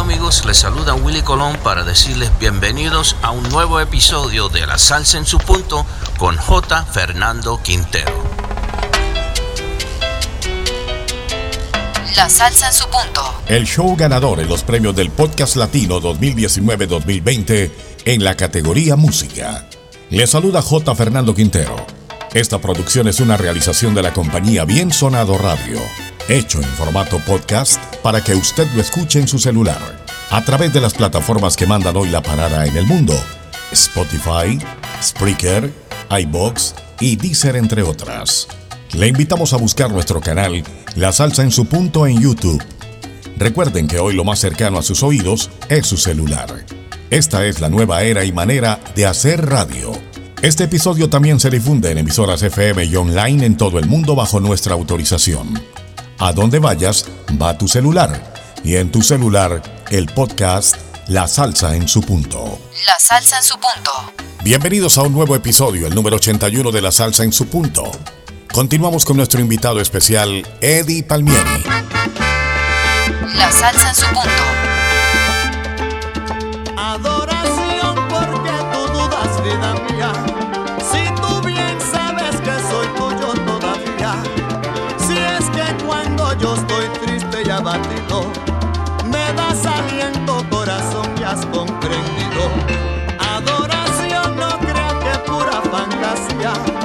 Hola amigos, les saluda Willy Colón para decirles bienvenidos a un nuevo episodio de La Salsa en su punto con J. Fernando Quintero. La salsa en su punto. El show ganador en los premios del Podcast Latino 2019-2020 en la categoría Música. Les saluda J. Fernando Quintero. Esta producción es una realización de la compañía Bien Sonado Radio, hecho en formato podcast para que usted lo escuche en su celular, a través de las plataformas que mandan hoy la parada en el mundo, Spotify, Spreaker, iBox y Deezer entre otras. Le invitamos a buscar nuestro canal La Salsa en su punto en YouTube. Recuerden que hoy lo más cercano a sus oídos es su celular. Esta es la nueva era y manera de hacer radio. Este episodio también se difunde en emisoras FM y online en todo el mundo bajo nuestra autorización. A donde vayas, va tu celular. Y en tu celular, el podcast La Salsa en su punto. La salsa en su punto. Bienvenidos a un nuevo episodio, el número 81 de La Salsa en su punto. Continuamos con nuestro invitado especial, Eddie Palmieri. La salsa en su punto. Adoración porque tú dudas, vida mía. Comprendido. Adoración, no creas que pura fantasía.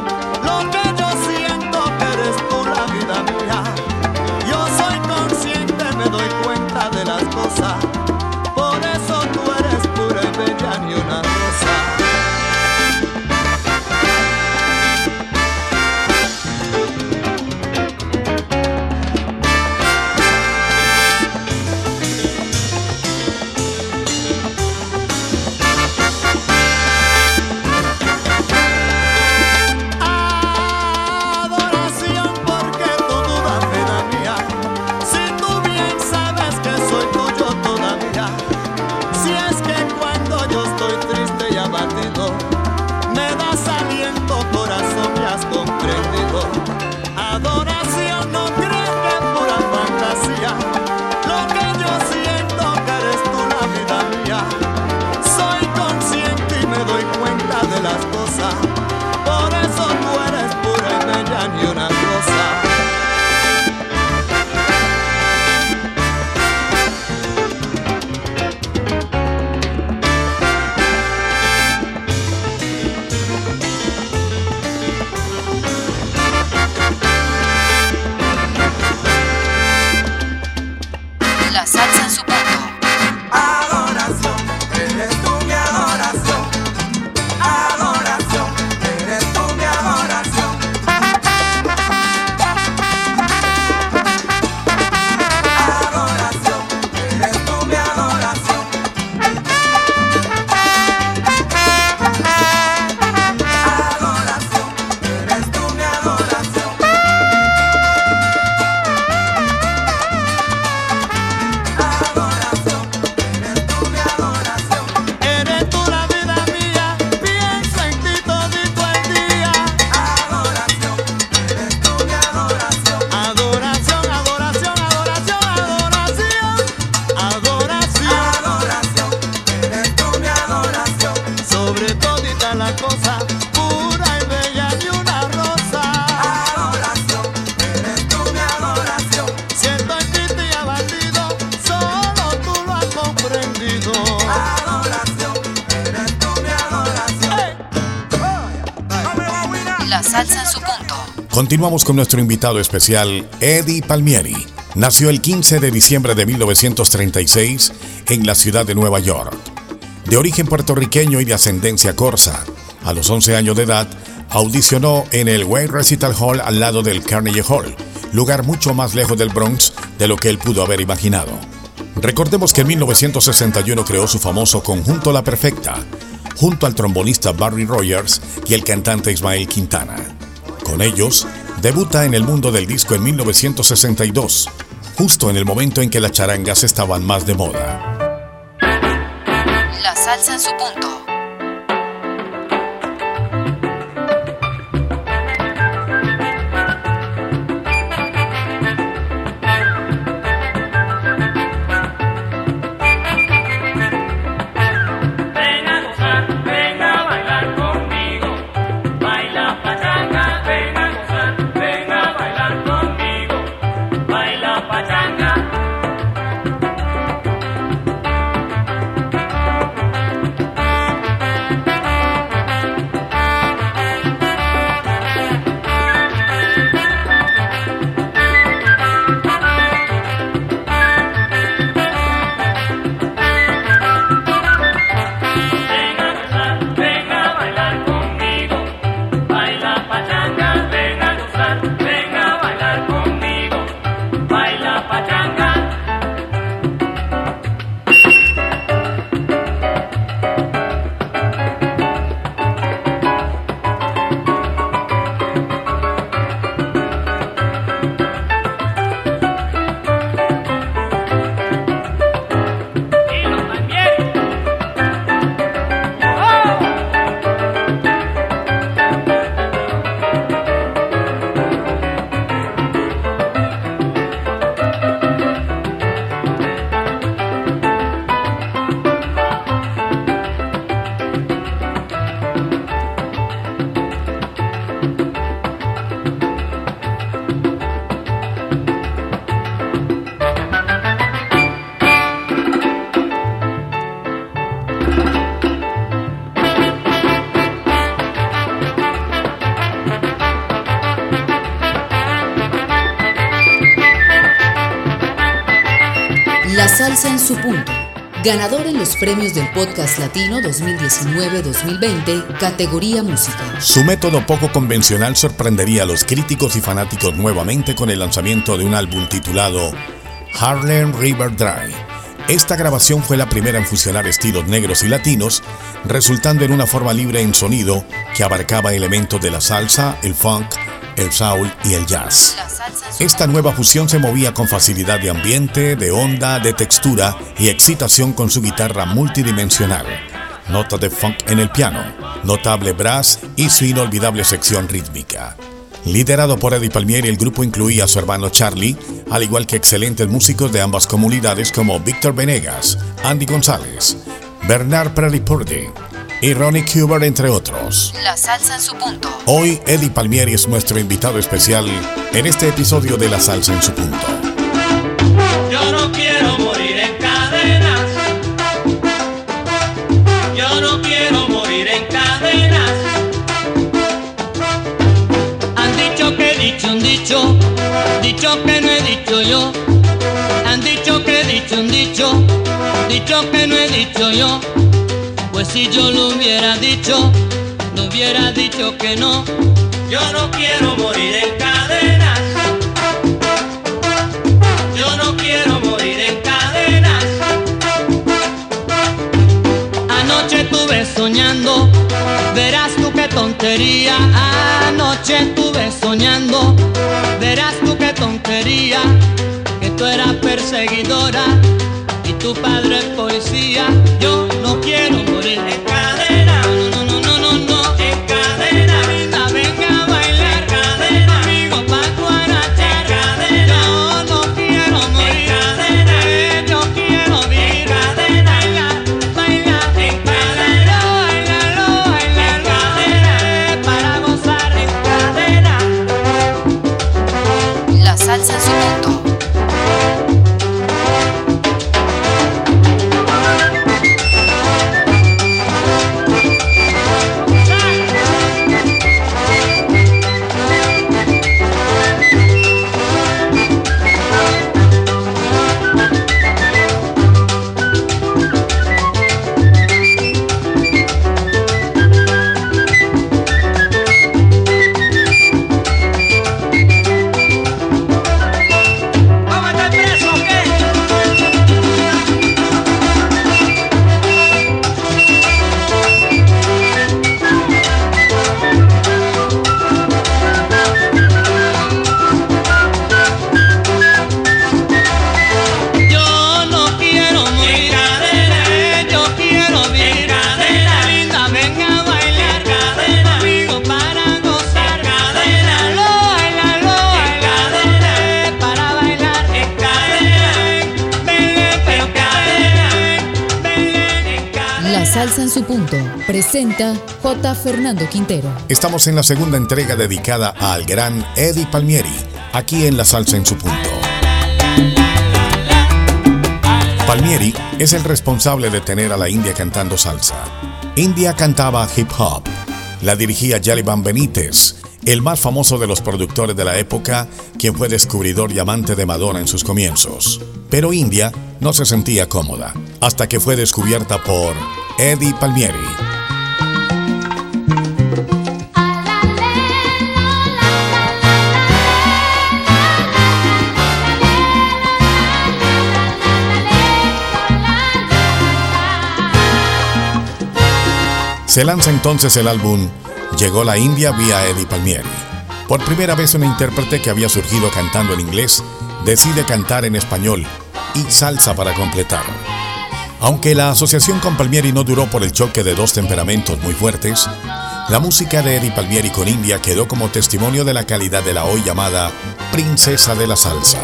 cosa pura y bella una Siento en solo tú lo has comprendido. La salsa en su punto. Continuamos con nuestro invitado especial, Eddie Palmieri. Nació el 15 de diciembre de 1936 en la ciudad de Nueva York. De origen puertorriqueño y de ascendencia corsa, a los 11 años de edad audicionó en el Wayne Recital Hall al lado del Carnegie Hall, lugar mucho más lejos del Bronx de lo que él pudo haber imaginado. Recordemos que en 1961 creó su famoso Conjunto La Perfecta, junto al trombonista Barry Rogers y el cantante Ismael Quintana. Con ellos, debuta en el mundo del disco en 1962, justo en el momento en que las charangas estaban más de moda. La salsa en su punto. En su punto. Ganador en los premios del Podcast Latino 2019-2020, categoría música. Su método poco convencional sorprendería a los críticos y fanáticos nuevamente con el lanzamiento de un álbum titulado Harlem River Drive. Esta grabación fue la primera en fusionar estilos negros y latinos, resultando en una forma libre en sonido que abarcaba elementos de la salsa, el funk, el soul y el jazz. Esta nueva fusión se movía con facilidad de ambiente, de onda, de textura y excitación con su guitarra multidimensional. Nota de funk en el piano, notable brass y su inolvidable sección rítmica. Liderado por Eddie Palmieri, el grupo incluía a su hermano Charlie, al igual que excelentes músicos de ambas comunidades como Víctor Venegas, Andy González, Bernard Purdy y Ronnie Cuber, entre otros. La salsa en su punto. Hoy Eddie Palmieri es nuestro invitado especial en este episodio de La salsa en su punto. Yo no quiero morir en cadenas. Yo no quiero morir en cadenas. Han dicho que he dicho un dicho, dicho que no he dicho yo. Han dicho que he dicho un dicho, dicho que no he dicho yo. Pues si yo lo hubiera dicho, no hubiera dicho que no. Yo no quiero morir en cadenas. Yo no quiero morir en cadenas. Anoche estuve soñando, verás tú qué tontería. Anoche estuve soñando, verás tú qué tontería. Que tú eras perseguidora tu padre es policía. Yo no quiero morir en cadena. En su punto. Presenta J. Fernando Quintero. Estamos en la segunda entrega dedicada al gran Eddie Palmieri, aquí en La Salsa en su punto. Palmieri es el responsable de tener a la India cantando salsa. India cantaba hip hop. La dirigía Jaliban Benítez, el más famoso de los productores de la época, quien fue descubridor y amante de Madonna en sus comienzos. Pero India no se sentía cómoda, hasta que fue descubierta por Eddie Palmieri. Se lanza entonces el álbum Llegó la India vía Eddie Palmieri. Por primera vez una intérprete que había surgido cantando en inglés decide cantar en español y salsa para completar. Aunque la asociación con Palmieri no duró por el choque de dos temperamentos muy fuertes, la música de Eddie Palmieri con India quedó como testimonio de la calidad de la hoy llamada Princesa de la Salsa.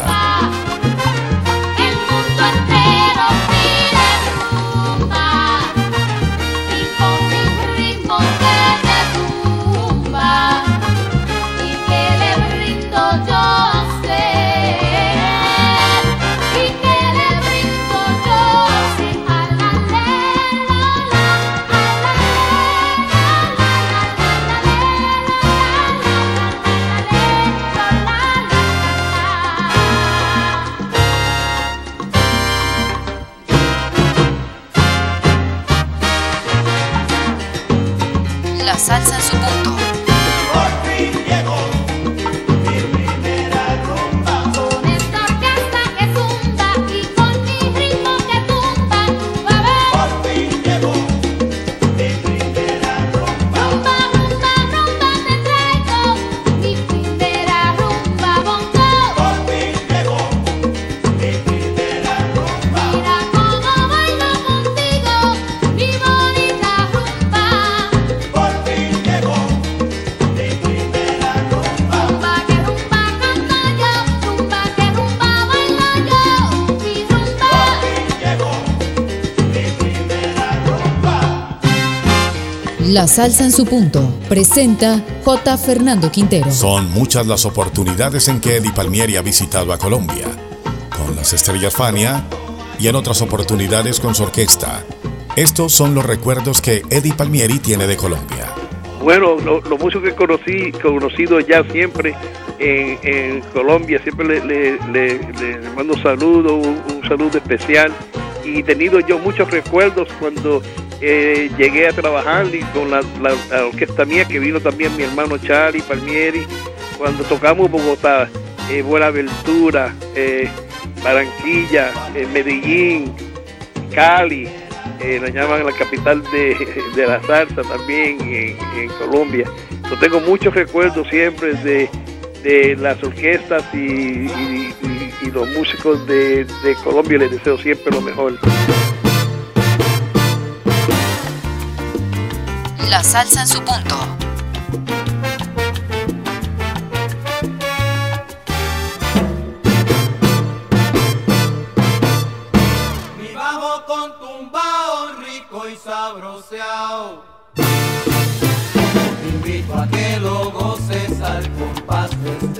salsa en su punto. La salsa en su punto. Presenta J. Fernando Quintero. Son muchas las oportunidades en que Eddie Palmieri ha visitado a Colombia. Con las estrellas Fania y en otras oportunidades con su orquesta. Estos son los recuerdos que Eddie Palmieri tiene de Colombia. Bueno, lo, lo mucho que conocí, conocido ya siempre en, Colombia, siempre le, mando saludo, un, un saludo especial y he tenido yo muchos recuerdos cuando eh, llegué a trabajar con la, orquesta mía, que vino también mi hermano Charlie Palmieri, cuando tocamos Bogotá, eh, Buenaventura, eh, Barranquilla, eh, Medellín, Cali, la llaman la capital de, la salsa también en, Colombia. Yo tengo muchos recuerdos siempre de, las orquestas y, los músicos de, de Colombia, les deseo siempre lo mejor. La salsa en su punto. Bajo con tumbao rico y sabroseado. Invito a que lo goces al compás de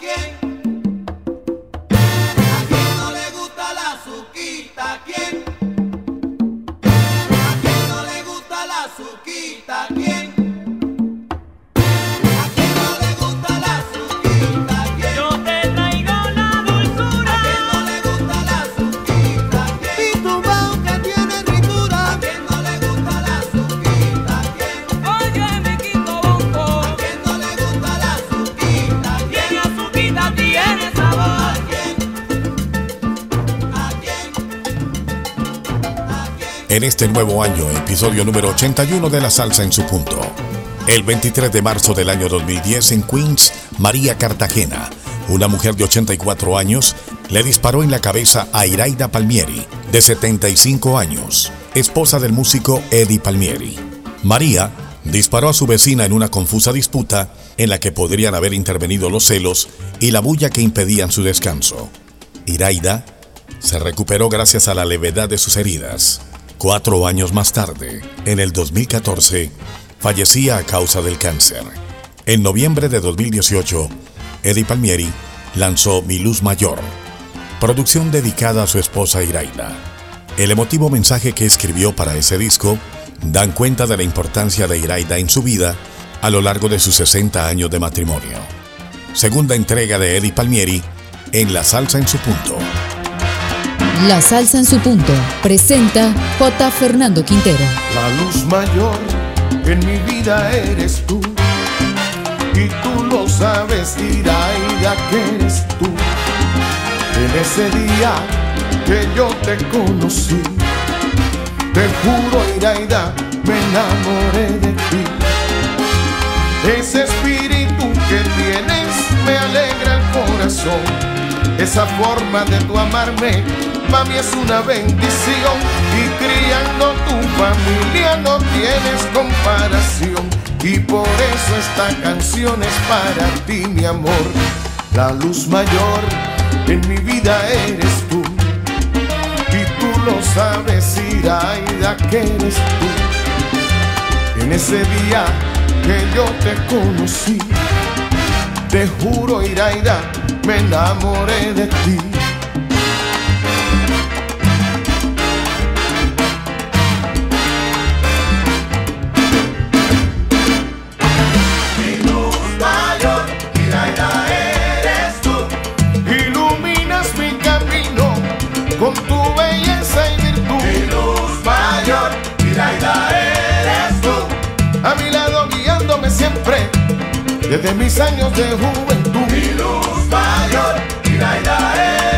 again. En este nuevo año, episodio número 81 de La Salsa en su punto. El 23 de marzo del año 2010 en Queens, María Cartagena, una mujer de 84 años, le disparó en la cabeza a Iraida Palmieri, de 75 años, esposa del músico Eddie Palmieri. María disparó a su vecina en una confusa disputa en la que podrían haber intervenido los celos y la bulla que impedían su descanso. Iraida se recuperó gracias a la levedad de sus heridas. Cuatro años más tarde, en el 2014, fallecía a causa del cáncer. En noviembre de 2018, Eddie Palmieri lanzó Mi Luz Mayor, producción dedicada a su esposa Iraida. El emotivo mensaje que escribió para ese disco dan cuenta de la importancia de Iraida en su vida a lo largo de sus 60 años de matrimonio. Segunda entrega de Eddie Palmieri en La Salsa en su punto. La salsa en su punto presenta J. Fernando Quintero. La luz mayor en mi vida eres tú. Y tú lo sabes, Iraida, que eres tú. En ese día que yo te conocí, te juro, Iraida, me enamoré de ti. Ese espíritu que tienes me alegra el corazón. Esa forma de tu amarme mami es una bendición. Y criando tu familia no tienes comparación. Y por eso esta canción es para ti mi amor. La luz mayor en mi vida eres tú. Y tú lo sabes Iraida que eres tú. En ese día que yo te conocí te juro Iraida me enamoré de ti desde mis años de juventud. Mi luz mayor, Iraida eres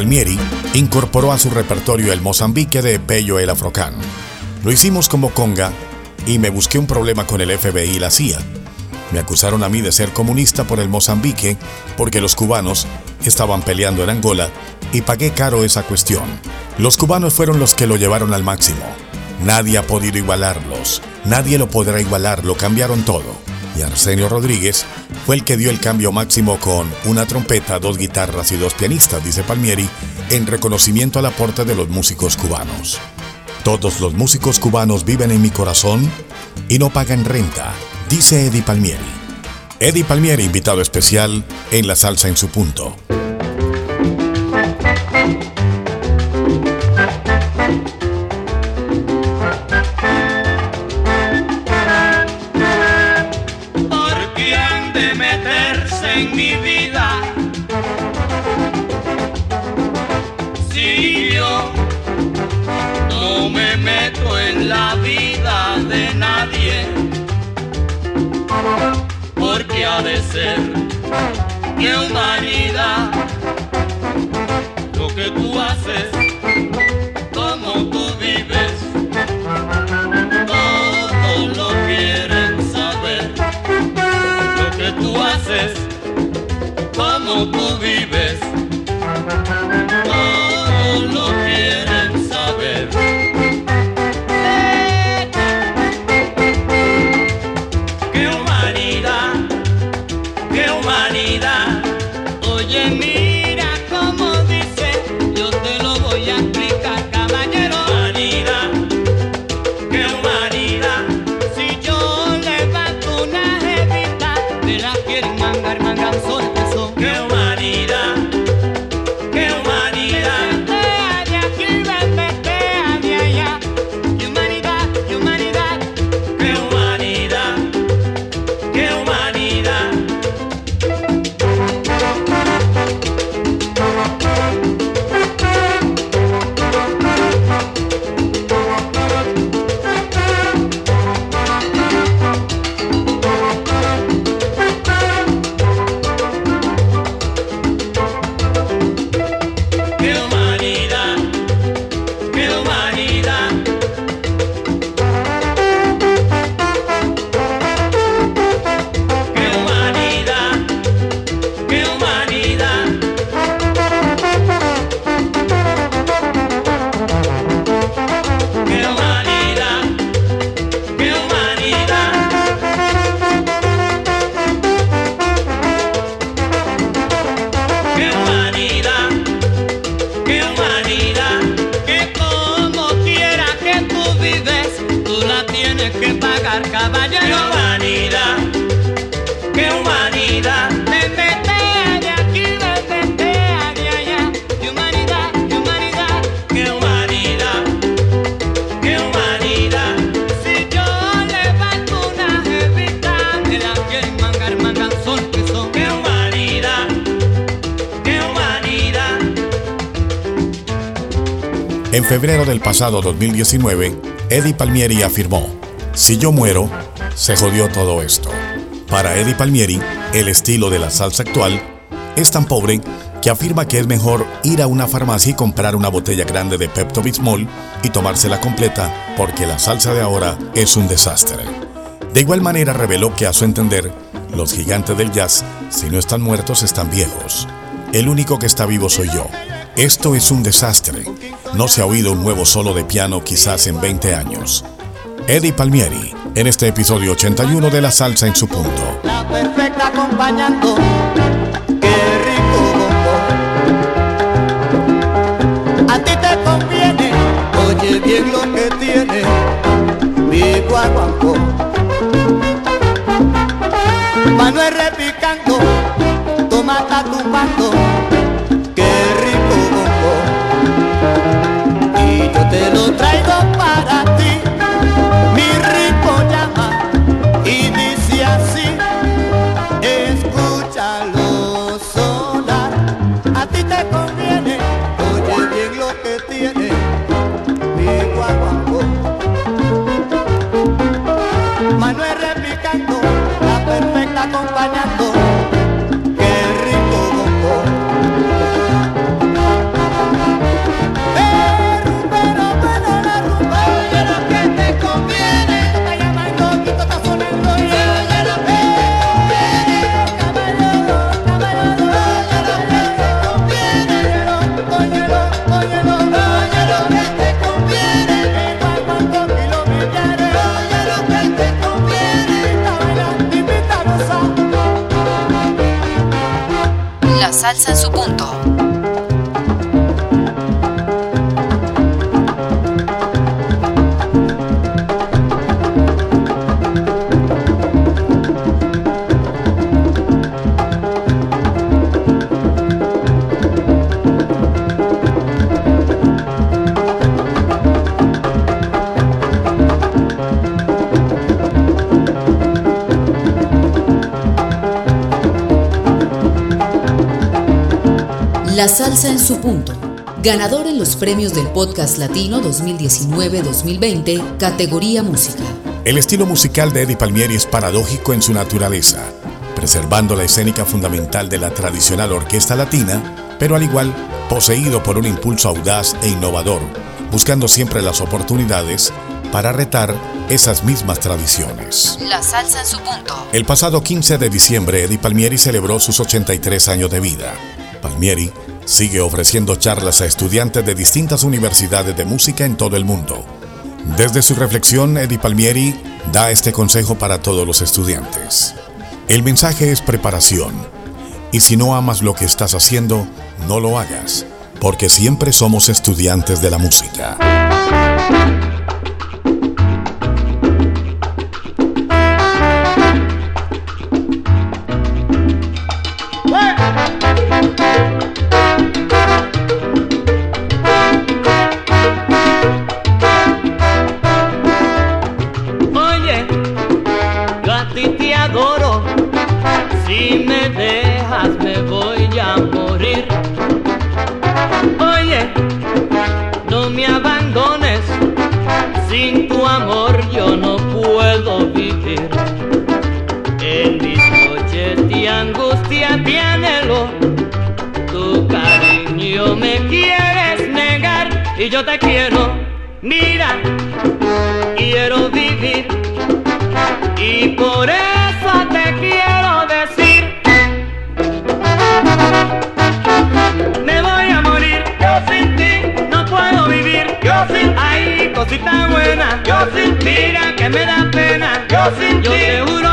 Palmieri incorporó a su repertorio el Mozambique de Pello el Afrocán. Lo hicimos como conga y me busqué un problema con el FBI y la CIA. Me acusaron a mí de ser comunista por el Mozambique porque los cubanos estaban peleando en Angola y pagué caro esa cuestión. Los cubanos fueron los que lo llevaron al máximo. Nadie ha podido igualarlos, nadie lo podrá igualar, lo cambiaron todo. Y Arsenio Rodríguez fue el que dio el cambio máximo con una trompeta, dos guitarras y dos pianistas, dice Palmieri, en reconocimiento al aporte de los músicos cubanos. Todos los músicos cubanos viven en mi corazón y no pagan renta, dice Eddie Palmieri. Eddie Palmieri, invitado especial en La Salsa en su punto. Ha de ser que humanidad lo que tú haces, como tú vives, todos lo quieren saber lo que tú haces, cómo tú vives. Todos lo quieren febrero del pasado 2019, Eddie Palmieri afirmó, si yo muero, se jodió todo esto. Para Eddie Palmieri, el estilo de la salsa actual es tan pobre que afirma que es mejor ir a una farmacia y comprar una botella grande de Pepto Bismol y tomársela completa porque la salsa de ahora es un desastre. De igual manera reveló que a su entender, los gigantes del jazz, si no están muertos, están viejos. El único que está vivo soy yo. Esto es un desastre. No se ha oído un nuevo solo de piano quizás en 20 años. Eddie Palmieri, en este episodio 81 de La Salsa en su punto. La perfecta acompañando. Qué rico bombo. A ti te conviene, oye bien lo que tiene mi guaguancó. Manuel La salsa en su punto. Ganador en los premios del Podcast Latino 2019-2020, categoría música. El estilo musical de Eddie Palmieri es paradójico en su naturaleza, preservando la escénica fundamental de la tradicional orquesta latina, pero al igual poseído por un impulso audaz e innovador, buscando siempre las oportunidades para retar esas mismas tradiciones. La salsa en su punto. El pasado 15 de diciembre, Eddie Palmieri celebró sus 83 años de vida. Palmieri sigue ofreciendo charlas a estudiantes de distintas universidades de música en todo el mundo. Desde su reflexión, Eddie Palmieri da este consejo para todos los estudiantes. El mensaje es preparación. Y si no amas lo que estás haciendo, no lo hagas, porque siempre somos estudiantes de la música. Sin tu amor yo no puedo vivir. En mis noches de angustia, de anhelo, tu cariño me quieres negar y yo te quiero. Mira, quiero vivir y por eso cosita buena yo sin ti mira que me da pena yo sin yo te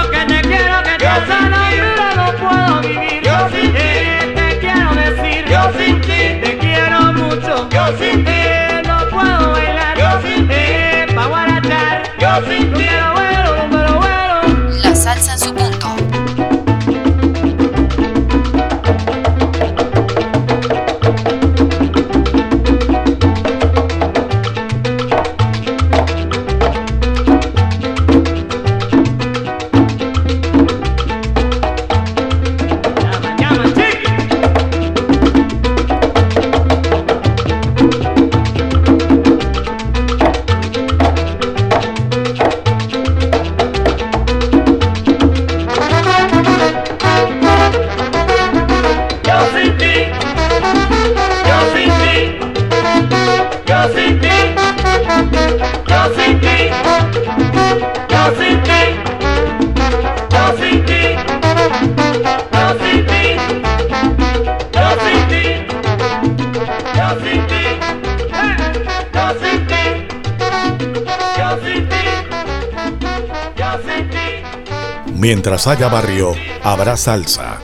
Mientras haya barrio, habrá salsa.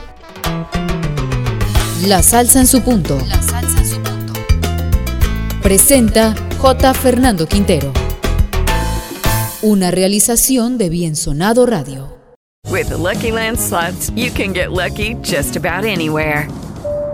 La salsa en su punto. La salsa en su punto. Presenta J. Fernando Quintero. Una realización de Bien Sonado Radio. With the Lucky Land slots, you can get lucky just about anywhere.